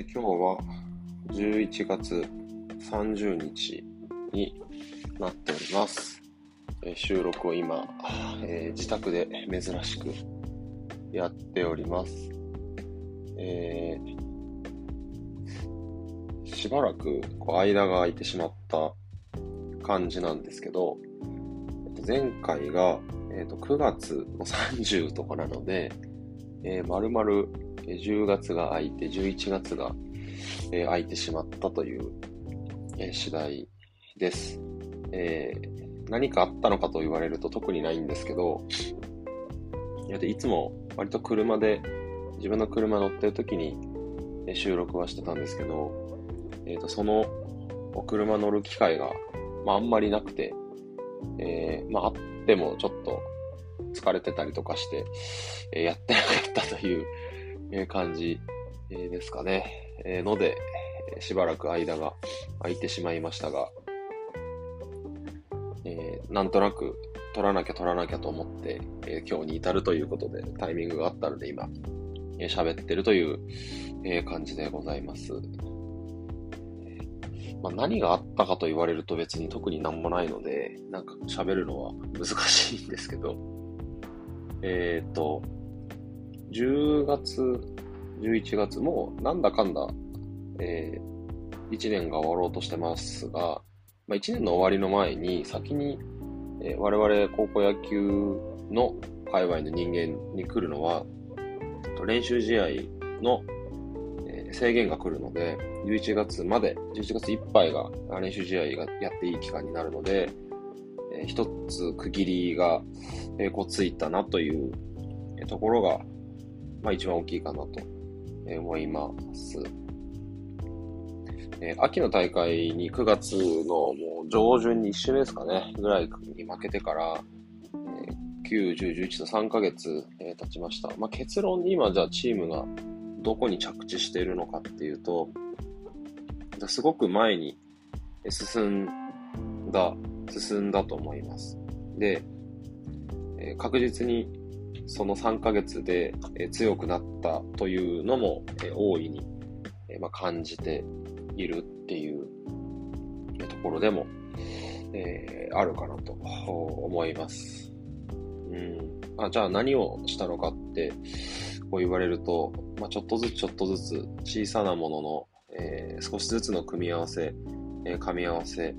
えー、今日は11月30日になっております。えー、収録を今、えー、自宅で珍しくやっております。えしばらくこう間が空いてしまった感じなんですけど、前回が、えー、と9月の30とかなので、えー、丸々10月が空いて、11月が、えー、空いてしまったという、えー、次第です、えー。何かあったのかと言われると特にないんですけど、いつも割と車で、自分の車乗ってる時に収録はしてたんですけど、えー、とそのお車乗る機会が、まあ、あんまりなくて、えー、まあ、あってもちょっと疲れてたりとかして、えー、やってなかったという、え感じ、えですかね。えので、しばらく間が空いてしまいましたが、えなんとなく取らなきゃ取らなきゃと思って、え今日に至るということでタイミングがあったので今、え喋ってるという、え感じでございます。まあ、何があったかと言われると別に特になんもないので、なんか喋るのは難しいんですけど、えっ、と、10月、11月もなんだかんだ、えー、1年が終わろうとしてますが、まあ、1年の終わりの前に先に、えー、我々高校野球の界隈の人間に来るのは、練習試合の制限が来るので、11月まで、11月いっぱいが練習試合がやっていい期間になるので、えー、一つ区切りが、えー、こうついたなというところが、まあ一番大きいかなと思います。えー、秋の大会に9月のもう上旬に1週目ですかね、ぐらいに負けてから、えー、9、10、11と3ヶ月、えー、経ちました。まあ、結論に今じゃあチームがどこに着地しているのかっていうと、すごく前に進んだ、進んだと思います。で、え確実にその3ヶ月で強くなったというのも大いに感じているっていうところでもえあるかなと思います。うん、あじゃあ何をしたのかってこう言われると、まあ、ちょっとずつちょっとずつ小さなものの、えー、少しずつの組み合わせ、えー、噛み合わせ、え、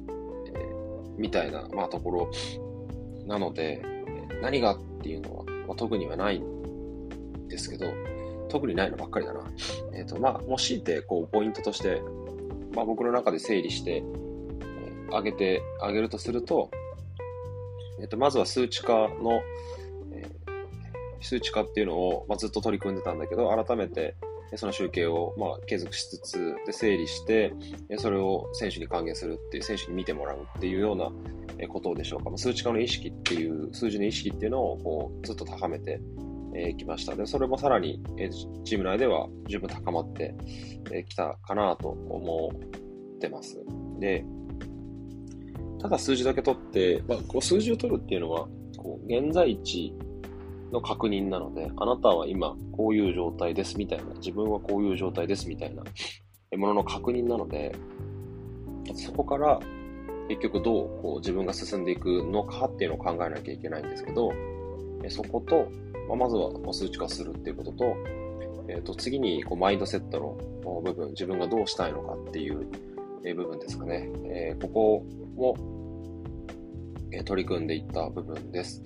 みたいな、まあ、ところなので、何がっていうのは、まあ、特にはないんですけど、特にないのばっかりだな。えっ、ー、と、まあ、もしいて、こう、ポイントとして、まあ、僕の中で整理して、えー、上げてあげるとすると、えっ、ー、と、まずは数値化のえ、数値化っていうのを、まあ、ずっと取り組んでたんだけど、改めてその集計を、まあ、継続しつつで整理して、それを選手に還元するっていう、選手に見てもらうっていうようなことでしょうか。数値化の意識っていう、数字の意識っていうのをこうずっと高めてえきました。で、それもさらにえチーム内では十分高まってきたかなと思ってます。で、ただ数字だけ取って、まあ、こう数字を取るっていうのは、こう現在地の確認なので、あなたは今こういう状態ですみたいな、自分はこういう状態ですみたいなものの確認なので、そこから結局どうこう自分が進んでいくのかっていうのを考えなきゃいけないんですけど、そこと、ま、まずは数値化するっていうことと、えー、と次にこうマインドセットの部分、自分がどうしたいのかっていう部分ですかね。えー、ここも取り組んでいった部分です。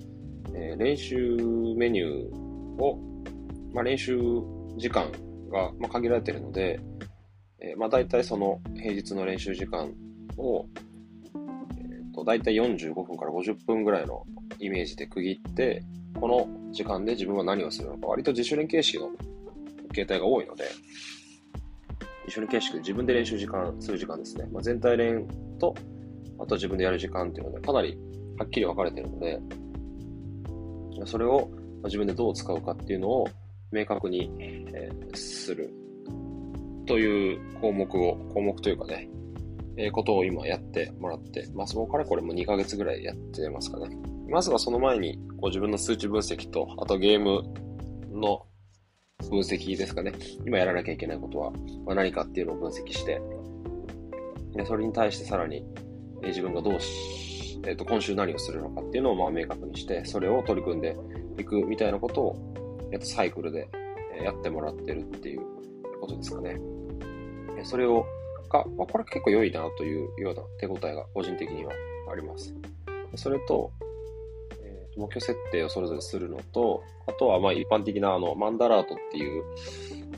えー、練習メニューを、まあ、練習時間が、まあ、限られているので、えー、まあ、大体その平日の練習時間を、えーと、大体45分から50分ぐらいのイメージで区切って、この時間で自分は何をするのか、割と自主練形式の形態が多いので、一緒に形式で自分で練習時間、する時間ですね。まあ、全体練と、あと自分でやる時間っていうので、かなりはっきり分かれているので、それを自分でどう使うかっていうのを明確に、えするという項目を、項目というかね、え、ことを今やってもらって、まあ、そこからこれも2ヶ月ぐらいやってますかね。まずはその前に、こう自分の数値分析と、あとゲームの、分析ですかね。今やらなきゃいけないことは、ま、何かっていうのを分析して、でそれに対してさらに、え自分がどうし、えっ、と、今週何をするのかっていうのをまあ明確にして、それを取り組んでいくみたいなことを、えっ、と、サイクルでやってもらってるっていうことですかね。それを、が、まあ、これ結構良いなというような手応えが個人的にはあります。それと、えー、目標設定をそれぞれするのと、あとはまあ一般的なあのマンダラートっていう、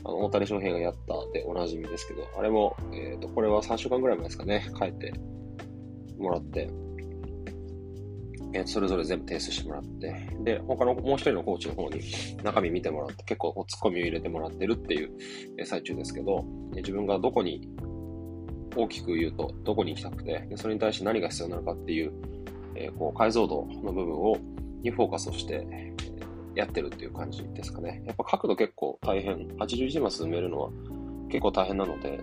あの大谷翔平がやったでおなじみですけど、あれも、えっ、ー、と、これは3週間ぐらい前ですかね、書いてもらって、えー、それぞれ全部提出してもらって、で、他のもう一人のコーチの方に中身見てもらって、結構ツッコミを入れてもらってるっていう、最中ですけど、自分がどこに大きく言うと、どこに行きたくて、それに対して何が必要なのかっていう、えー、こう解像度の部分を、にフォーカスをして、やってるっていう感じですかね。やっぱ角度結構大変。81マス埋めるのは結構大変なので、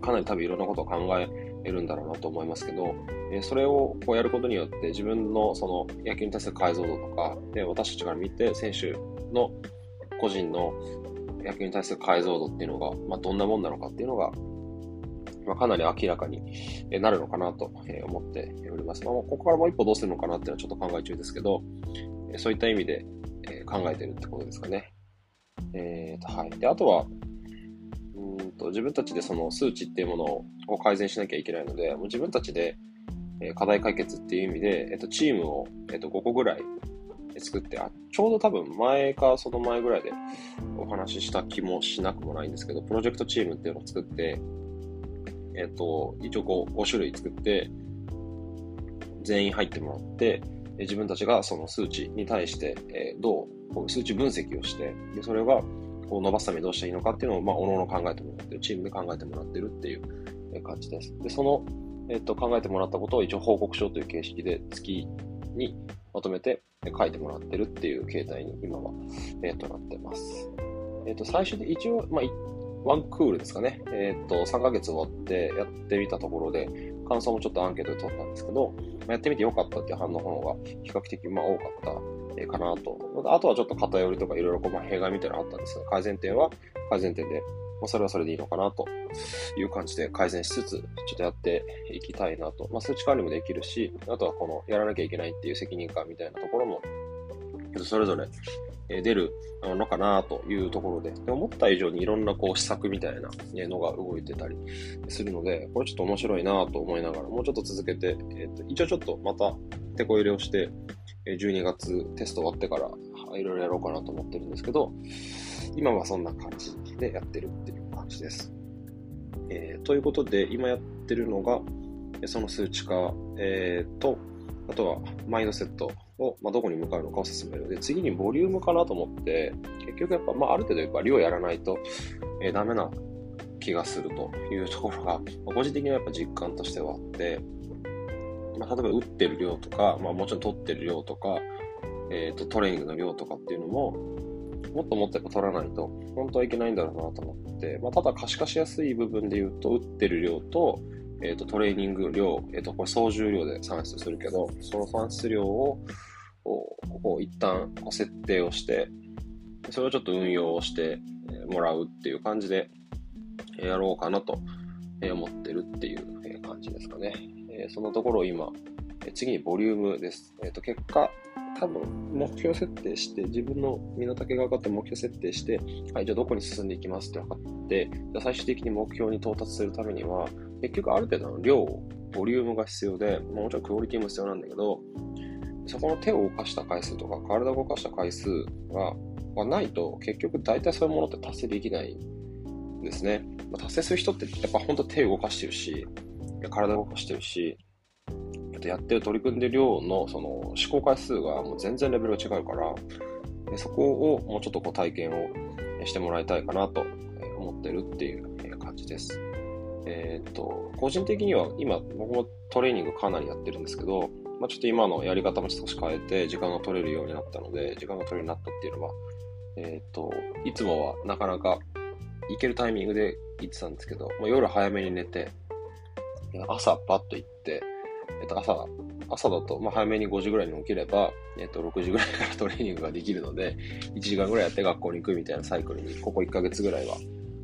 かなり多分いろんなことを考えるんだろうなと思いますけど、えそれをこうやることによって自分のその野球に対する解像度とか、で私たちから見て選手の個人の野球に対する解像度っていうのが、まあ、どんなもんなのかっていうのがまあ、かなり明らかになるのかなと思っております。まあ、ここからもう一歩どうするのかなっていうのはちょっと考え中ですけど、そういった意味で考えてるってことですかね。えーとはい、であとはと、自分たちでその数値っていうものを改善しなきゃいけないので、もう自分たちで課題解決っていう意味で、えっと、チームを、えっと、5個ぐらい作って、あ、ちょうど多分前かその前ぐらいでお話しした気もしなくもないんですけど、プロジェクトチームっていうのを作って、えっ、と、一応こう5種類作って、全員入ってもらって、自分たちがその数値に対して、えどう数値分析をして、でそれがこう伸ばすためにどうしたらいいのかっていうのを、まあ、おのおの考えてもらってる、チームで考えてもらってるっていう感じです。で、その、えっと、考えてもらったことを一応報告書という形式で月にまとめて書いてもらってるっていう形態に今は、えっと、なってます。えっと、最初で一応、まあ、ワンクールですかね。えっ、と、3ヶ月終わってやってみたところで、感想もちょっとアンケートで取ったんですけど、まあやってみてよかったっていう反応の方が比較的まあ多かったかなと。あとはちょっと偏りとかいろいろこうまあ弊害みたいなのあったんですが、改善点は改善点で、まあ、それはそれでいいのかなという感じで改善しつつ、ちょっとやっていきたいなと。まあ、数値管理もできるし、あとはこのやらなきゃいけないっていう責任感みたいなところも、それぞれ出るのかなというところで、で思った以上にいろんなこう施策みたいなのが動いてたりするので、これちょっと面白いなと思いながら、もうちょっと続けて、えー、と一応ちょっとまた手こ入れをして、12月テスト終わってからいろいろやろうかなと思ってるんですけど、今はそんな感じでやってるっていう感じです。えー、ということで、今やってるのが、その数値化、えー、と、あとはマインドセットを、まあ、どこに向かうのかを進める。で、次にボリュームかなと思って、結局やっぱ、まあ、ある程度やっぱ量やらないと、えー、ダメな気がするというところが、個人的にはやっぱ実感としてはあって、まあ、例えば打ってる量とか、まあ、もちろん取ってる量とか、え、ー、と、トレーニングの量とかっていうのも、もっともっとやっぱ取らないと、本当はいけないんだろうなと思って、まあ、ただ可視化しやすい部分で言うと、打ってる量と、え、ー、と、トレーニング量、え、ー、と、これ総重量で算出するけど、その算出量を、こう、一旦設定をして、それをちょっと運用をしてもらうっていう感じでやろうかなと思ってるっていう感じですかね。そのところを今、次にボリュームです。えっ、と、結果、多分目標設定して、自分の身の丈が分かって目標設定して、はい、じゃあどこに進んでいきますって分かって、じゃ最終的に目標に到達するためには、結局ある程度の量、ボリュームが必要で、もちろんクオリティも必要なんだけど、そこの手を動かした回数とか、体を動かした回数ががないと、結局大体そういうものって達成できないんですね。まあ、達成する人ってやっぱ本当手を動かしてるし、体動かしてるし、やってる取り組んでる量のその思考回数がもう全然レベルが違うから、でそこをもうちょっとこう体験をしてもらいたいかなと思ってるっていう感じです。えー、っと、個人的には今僕もトレーニングかなりやってるんですけど、まあ、ちょっと今のやり方も少し変えて時間が取れるようになったので、時間が取れるようになったっていうのは、えー、っと、いつもはなかなか行けるタイミングで行ってたんですけど、まあ、夜早めに寝て、朝バッと行って、えっと、朝朝だと、まあ、早めに5時ぐらいに起きれば、えっと、6時ぐらいからトレーニングができるので、1時間ぐらいやって学校に行くみたいなサイクルに、ここ1ヶ月ぐらいは、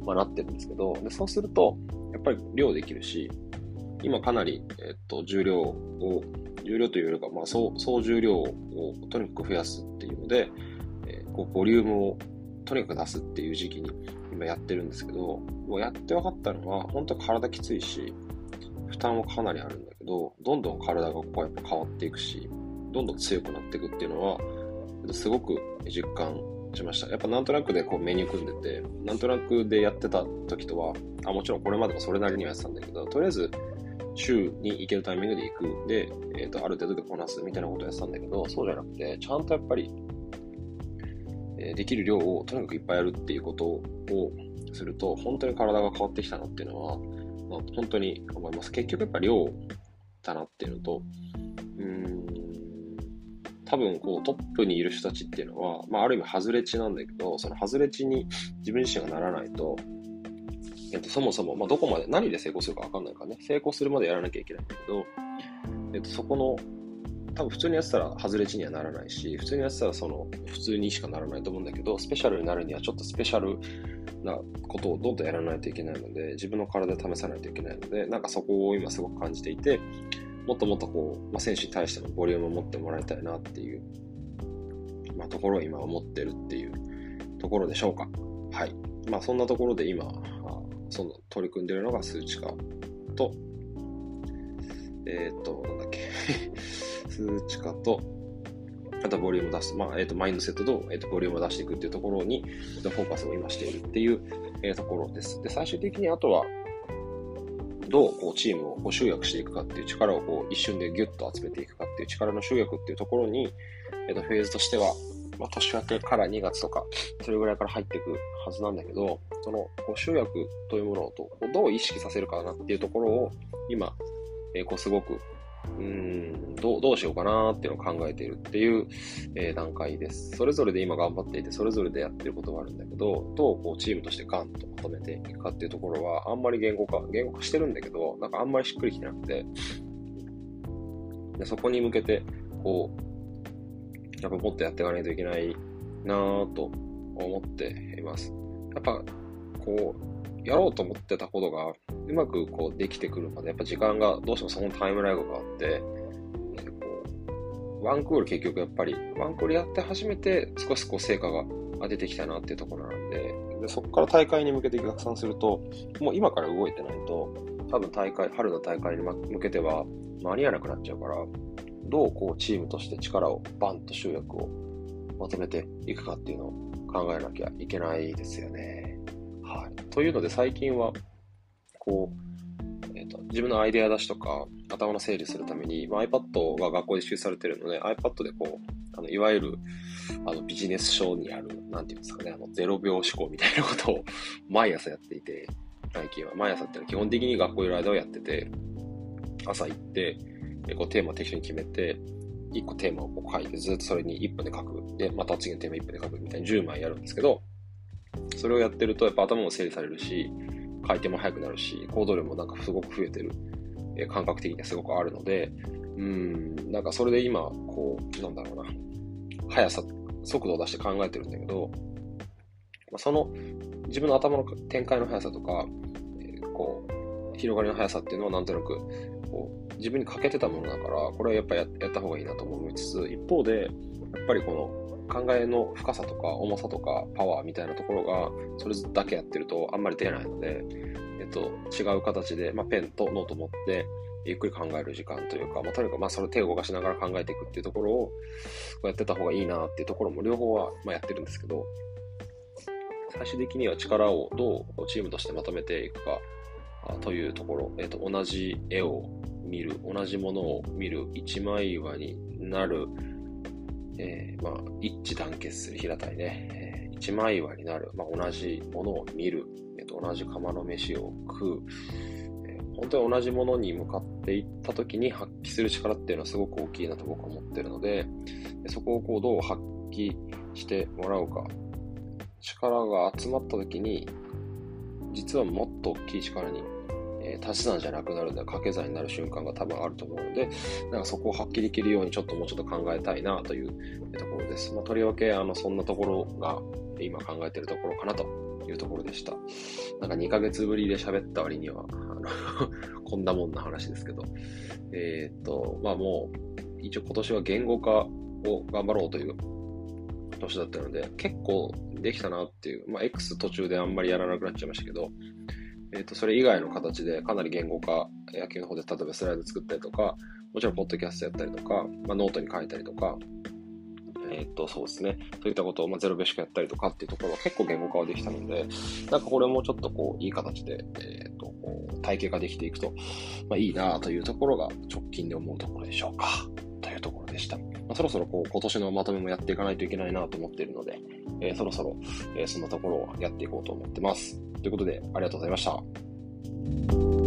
まあ、なってるんですけど、でそうすると、やっぱり量できるし、今かなり、えっと、重量を、重量というよりか、まあ、総総重量をとにかく増やすっていうので、えー、こうボリュームをとにかく出すっていう時期に今やってるんですけど、もうやって分かったのは、本当体きついし、担もかなりあるんだけど、どんどん体がこうやっぱ変わっていくし、どんどん強くなっていくっていうのは、すごく実感しました。やっぱなんとなくでこうメニュー組んでて、なんとなくでやってた時とは、あ、もちろんこれまでもそれなりにはやってたんだけど、とりあえず週に行けるタイミングで行く。で、えっ、ー、と、ある程度でこなすみたいなことをやってたんだけど、そうじゃなくて、ちゃんとやっぱり、えー、できる量をとにかくいっぱいやるっていうことをすると、本当に体が変わってきたなっていうのは、まあ、本当に思います。結局やっぱ量だなっていうのと、うん、多分こうトップにいる人たちっていうのは、まあある意味外れ値なんだけど、その外れ値に 自分自身がならないと、えっと、そもそも、まあ、どこまで、何で成功するか分かんないからね、成功するまでやらなきゃいけないんだけど、えっと、そこの、多分普通にやってたら外れ値にはならないし、普通にやってたらその、普通にしかならないと思うんだけど、スペシャルになるにはちょっとスペシャルなことをどんどんやらないといけないので、自分の体で試さないといけないので、なんかそこを今すごく感じていて、もっともっとこう、まあ、選手に対してのボリュームを持ってもらいたいなっていう、まあ、ところを今思ってるっていうところでしょうか。はい。まあそんなところで今、その取り組んでるのが数値化と、えっ、ー、と、なんだっけ 数値化と、あとボリュームを出す、まあ、えっ、ー、と、マインドセットと、えっ、ー、と、ボリュームを出していくっていうところに、えー、フォーカスを今しているっていう、えー、ところです。で、最終的にあとは、どうこうチームをこう集約していくかっていう力をこう一瞬でギュッと集めていくかっていう力の集約っていうところに、えっ、と、フェーズとしては、まあ、年明けから2月とか、それぐらいから入っていくはずなんだけど、その、こう集約というものをどう意識させるかなっていうところを、今、えー、こうすごく、うん、どう、どうしようかなっていうのを考えているっていう、えー、段階です。それぞれで今頑張っていて、それぞれでやってることがあるんだけど、どうこうチームとしてガンとまとめていくかっていうところは、あんまり言語化、言語化してるんだけど、なんかあんまりしっくりきてなくて、でそこに向けて、こう、やっぱもっとやっていかないといけないなぁと思っています。やっぱ、こう、やろうと思ってたことがうまくこうできてくるまで、やっぱ時間がどうしてもそのタイムラグがあって、ワンクール結局やっぱり、ワンクールやって初めて少しこう成果が出てきたなっていうところなんで、でそこから大会に向けて逆算すると、もう今から動いてないと、多分大会、春の大会に向けては間に合わなくなっちゃうから、どうこうチームとして力をバンと集約をまとめていくかっていうのを考えなきゃいけないですよね。はい。というので最近は、こう、えっ、ー、と、自分のアイデア出しとか、頭の整理するために、まあ、iPad が学校で支給されてるので、iPad でこう、あの、いわゆる、あの、ビジネス書にある、なんていうんですかね、あの、0秒思考みたいなことを 毎朝やっていて、最近は。毎朝ってのは基本的に学校いる間をやってて、朝行ってで、こうテーマ適当に決めて、1個テーマをこう書いて、ずっとそれに1分で書く。で、また次のテーマ1分で書くみたいに10枚やるんですけど、それをやってると、やっぱ頭も整理されるし、回転も速くなるし、行動量もなんかすごく増えてる、え感覚的にはすごくあるので、うん、なんかそれで今、こう、なんだろうな、速さ、速度を出して考えてるんだけど、その自分の頭の展開の速さとか、え、こう、広がりの速さっていうのはなんとなく、こう、自分に欠けてたものだから、これはやっぱやった方がいいなと思いつつ、一方で、やっぱりこの考えの深さとか重さとかパワーみたいなところが、それだけやってるとあんまり出ないので、えっと、違う形で、まあ、ペンとノート持って、ゆっくり考える時間というか、まあ、とにかく、まあ、それ手を動かしながら考えていくっていうところを、こうやってた方がいいなっていうところも両方は、まあ、やってるんですけど、最終的には力をどうチームとしてまとめていくかというところ、えっと、同じ絵を見る、同じものを見る一枚岩になる、えー、まあ、一致団結する平たいね、えー、一枚岩になる、まあ、同じものを見る、えーと、同じ釜の飯を食う、えー、本当に同じものに向かっていった時に発揮する力っていうのはすごく大きいなと僕は思ってるので、そこをこうどう発揮してもらうか、力が集まった時に、実はもっと大きい力にえー、足し算じゃなくなるんで掛け算になる瞬間が多分あると思うので、なんかそこを発揮できるようにちょっともうちょっと考えたいなというところです。まあ、とりわけ、あの、そんなところが今考えてるところかなというところでした。なんか2ヶ月ぶりで喋った割には、あの こんなもんな話ですけど、えー、っと、まあもう、一応今年は言語化を頑張ろうという年だったので、結構できたなっていう、まあ X 途中であんまりやらなくなっちゃいましたけど、えっ、ー、と、それ以外の形でかなり言語化、野球の方で例えばスライド作ったりとか、もちろんポッドキャストやったりとか、まあ、ノートに書いたりとか、えっ、ー、と、そうですね。そういったことを、まあ、ゼロベーシックやったりとかっていうところは結構言語化はできたので、なんかこれもちょっとこう、いい形で、えっ、ー、と、体系化できていくと、まあ、いいなというところが直近で思うところでしょうか。というところでした。まあ、そろそろこう、今年のまとめもやっていかないといけないなと思っているので、えー、そろそろ、えそんなところをやっていこうと思ってます。ということで、ありがとうございました。